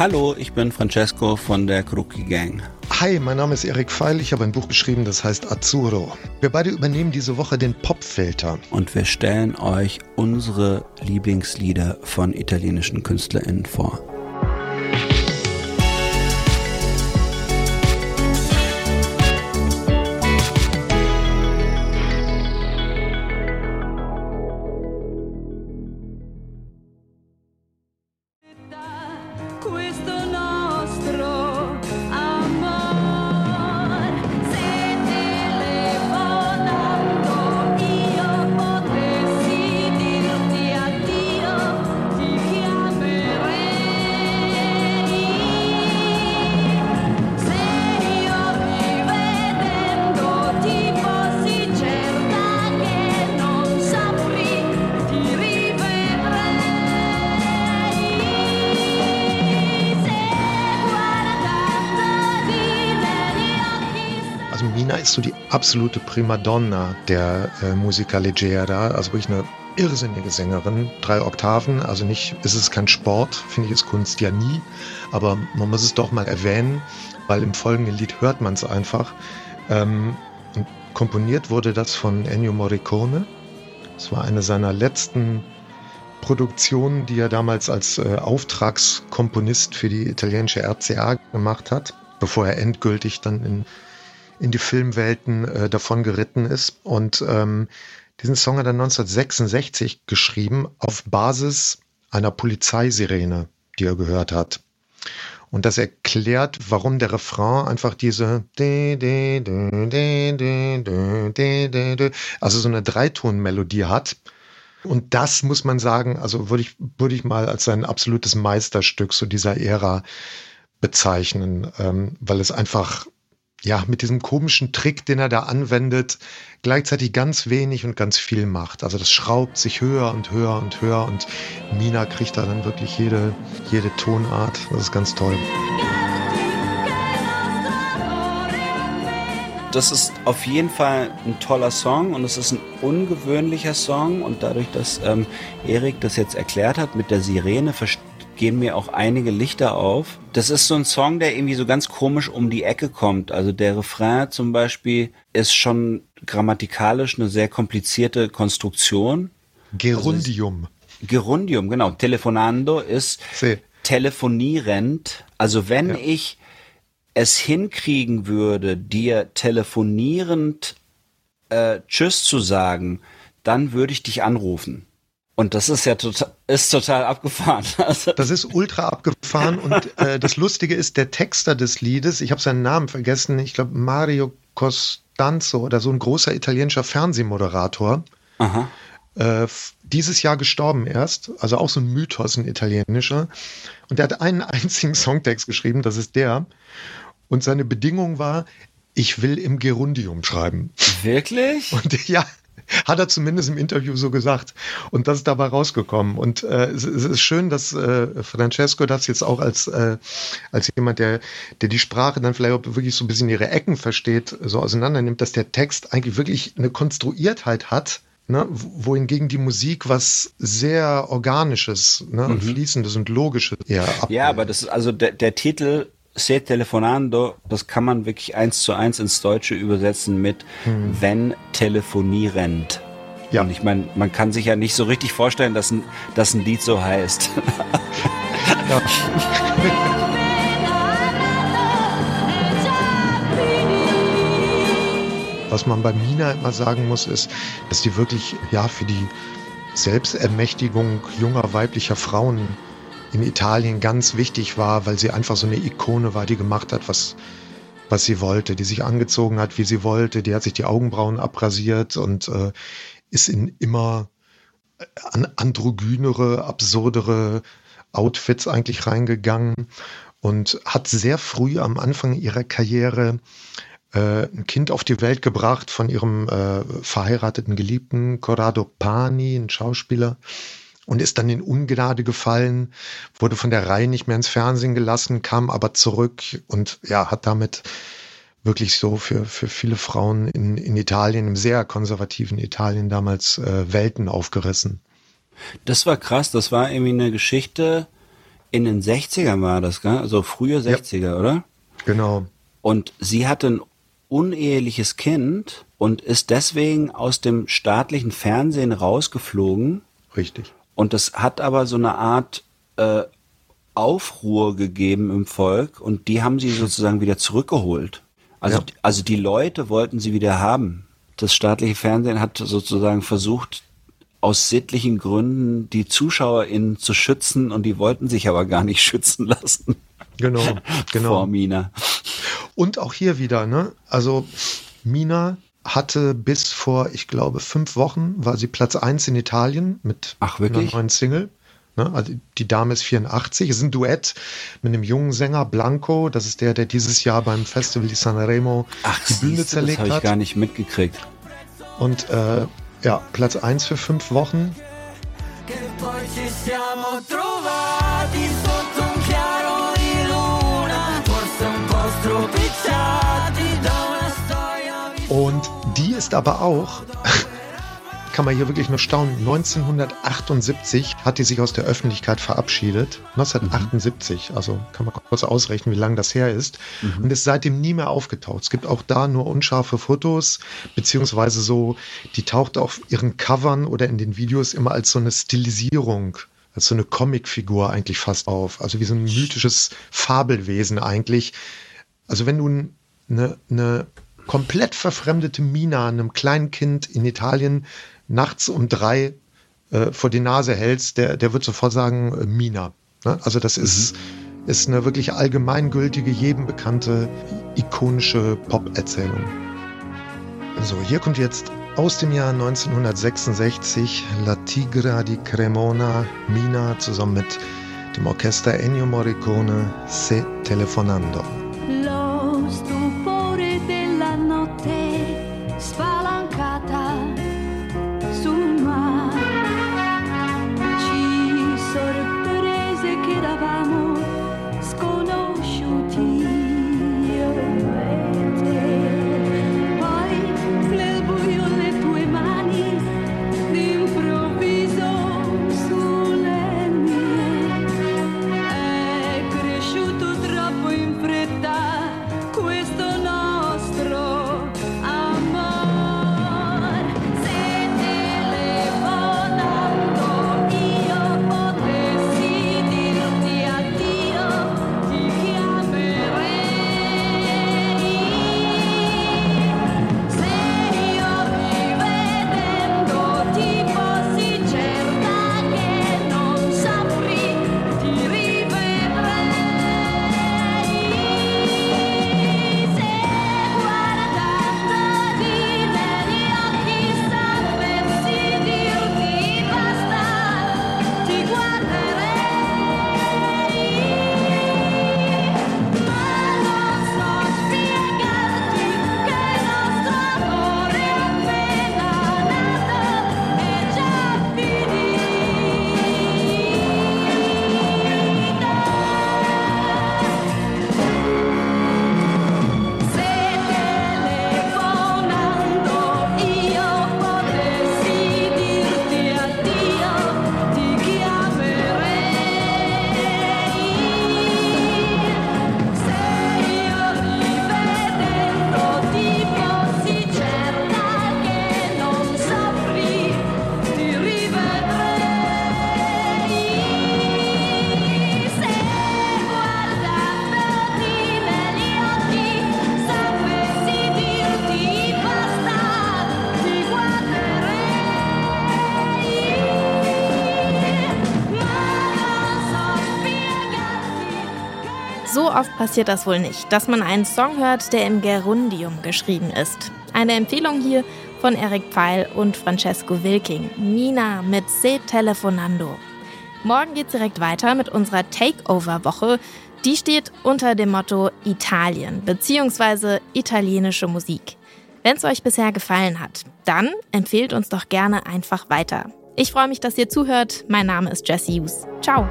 Hallo, ich bin Francesco von der Kruki Gang. Hi, mein Name ist Erik Feil. Ich habe ein Buch geschrieben, das heißt Azzurro. Wir beide übernehmen diese Woche den Popfilter. Und wir stellen euch unsere Lieblingslieder von italienischen KünstlerInnen vor. Ist so die absolute Primadonna der äh, Musica Leggera, also wirklich eine irrsinnige Sängerin, drei Oktaven, also nicht, ist es kein Sport, finde ich, ist Kunst ja nie, aber man muss es doch mal erwähnen, weil im folgenden Lied hört man es einfach. Ähm, komponiert wurde das von Ennio Morricone. Es war eine seiner letzten Produktionen, die er damals als äh, Auftragskomponist für die italienische RCA gemacht hat, bevor er endgültig dann in in die Filmwelten äh, davon geritten ist. Und ähm, diesen Song hat er 1966 geschrieben auf Basis einer Polizeisirene, die er gehört hat. Und das erklärt, warum der Refrain einfach diese also so eine Dreitonmelodie hat. Und das muss man sagen, also würde ich, würde ich mal als sein absolutes Meisterstück so dieser Ära bezeichnen, ähm, weil es einfach ja, mit diesem komischen Trick, den er da anwendet, gleichzeitig ganz wenig und ganz viel macht. Also das schraubt sich höher und höher und höher und Mina kriegt da dann wirklich jede, jede Tonart. Das ist ganz toll. Das ist auf jeden Fall ein toller Song und es ist ein ungewöhnlicher Song und dadurch, dass ähm, Erik das jetzt erklärt hat mit der Sirene, verstehe gehen mir auch einige Lichter auf. Das ist so ein Song, der irgendwie so ganz komisch um die Ecke kommt. Also der Refrain zum Beispiel ist schon grammatikalisch eine sehr komplizierte Konstruktion. Gerundium. Also Gerundium, genau. Telefonando ist See. telefonierend. Also wenn ja. ich es hinkriegen würde, dir telefonierend äh, Tschüss zu sagen, dann würde ich dich anrufen. Und das ist ja total, ist total abgefahren. Also das ist ultra abgefahren und äh, das Lustige ist, der Texter des Liedes, ich habe seinen Namen vergessen, ich glaube Mario Costanzo oder so ein großer italienischer Fernsehmoderator. Aha. Äh, dieses Jahr gestorben erst, also auch so ein Mythos, ein italienischer. Und der hat einen einzigen Songtext geschrieben, das ist der. Und seine Bedingung war, ich will im Gerundium schreiben. Wirklich? Und ja, hat er zumindest im Interview so gesagt. Und das ist dabei rausgekommen. Und äh, es, es, ist schön, dass äh, Francesco das jetzt auch als, äh, als jemand, der, der die Sprache dann vielleicht auch wirklich so ein bisschen ihre Ecken versteht, so auseinander nimmt, dass der Text eigentlich wirklich eine Konstruiertheit hat, Ne, wohingegen die Musik was sehr Organisches ne, mhm. und Fließendes und Logisches ab. Ja, aber das ist also der, der Titel Se telefonando, das kann man wirklich eins zu eins ins Deutsche übersetzen mit hm. wenn telefonierend. Ja. Und ich meine, man kann sich ja nicht so richtig vorstellen, dass ein, dass ein Lied so heißt. ja. Was man bei Mina immer sagen muss, ist, dass die wirklich ja für die Selbstermächtigung junger weiblicher Frauen in Italien ganz wichtig war, weil sie einfach so eine Ikone war, die gemacht hat, was, was sie wollte, die sich angezogen hat, wie sie wollte, die hat sich die Augenbrauen abrasiert und äh, ist in immer äh, androgynere, absurdere Outfits eigentlich reingegangen und hat sehr früh am Anfang ihrer Karriere äh, ein Kind auf die Welt gebracht von ihrem äh, verheirateten Geliebten Corrado Pani, ein Schauspieler und ist dann in Ungnade gefallen, wurde von der Reihe nicht mehr ins Fernsehen gelassen, kam aber zurück und ja, hat damit wirklich so für, für viele Frauen in, in Italien, im sehr konservativen Italien damals äh, Welten aufgerissen. Das war krass, das war irgendwie eine Geschichte, In den 60ern war das, gell? Also frühe 60er, ja. oder? Genau. Und sie hatte ein uneheliches Kind und ist deswegen aus dem staatlichen Fernsehen rausgeflogen. Richtig. Und das hat aber so eine Art äh, Aufruhr gegeben im Volk und die haben sie sozusagen wieder zurückgeholt. Also, ja. also die Leute wollten sie wieder haben. Das staatliche Fernsehen hat sozusagen versucht, aus sittlichen Gründen die ZuschauerInnen zu schützen und die wollten sich aber gar nicht schützen lassen. Genau, genau. Vor Mina. Und auch hier wieder, ne? Also Mina hatte bis vor, ich glaube, fünf Wochen, war sie Platz eins in Italien mit Ach, einer neuen Single. Ne? Also die Dame ist 84. Es ist ein Duett mit einem jungen Sänger, Blanco. Das ist der, der dieses Jahr beim Festival di Sanremo Ach, die Bühne siehste, zerlegt hat. Das habe ich gar nicht mitgekriegt. Und äh, ja, Platz 1 für fünf Wochen. Und ist aber auch kann man hier wirklich nur staunen. 1978 hat die sich aus der Öffentlichkeit verabschiedet. 1978, mhm. also kann man kurz ausrechnen, wie lange das her ist. Mhm. Und ist seitdem nie mehr aufgetaucht. Es gibt auch da nur unscharfe Fotos, beziehungsweise so, die taucht auf ihren Covern oder in den Videos immer als so eine Stilisierung als so eine Comicfigur eigentlich fast auf. Also wie so ein mythisches Fabelwesen eigentlich. Also wenn du eine, eine komplett verfremdete Mina einem kleinen Kind in Italien nachts um drei äh, vor die Nase hältst, der, der wird sofort sagen, äh, Mina. Ne? Also das ist, mhm. ist eine wirklich allgemeingültige, jedem bekannte, ikonische Pop-Erzählung. So, hier kommt jetzt aus dem Jahr 1966 La Tigra di Cremona, Mina zusammen mit dem Orchester Ennio Morricone, Se Telefonando. Oft passiert das wohl nicht, dass man einen Song hört, der im Gerundium geschrieben ist. Eine Empfehlung hier von Eric Pfeil und Francesco Wilking. Nina mit Se Telefonando. Morgen geht's direkt weiter mit unserer Takeover-Woche. Die steht unter dem Motto Italien bzw. italienische Musik. Wenn es euch bisher gefallen hat, dann empfehlt uns doch gerne einfach weiter. Ich freue mich, dass ihr zuhört. Mein Name ist Jesse Hughes. Ciao.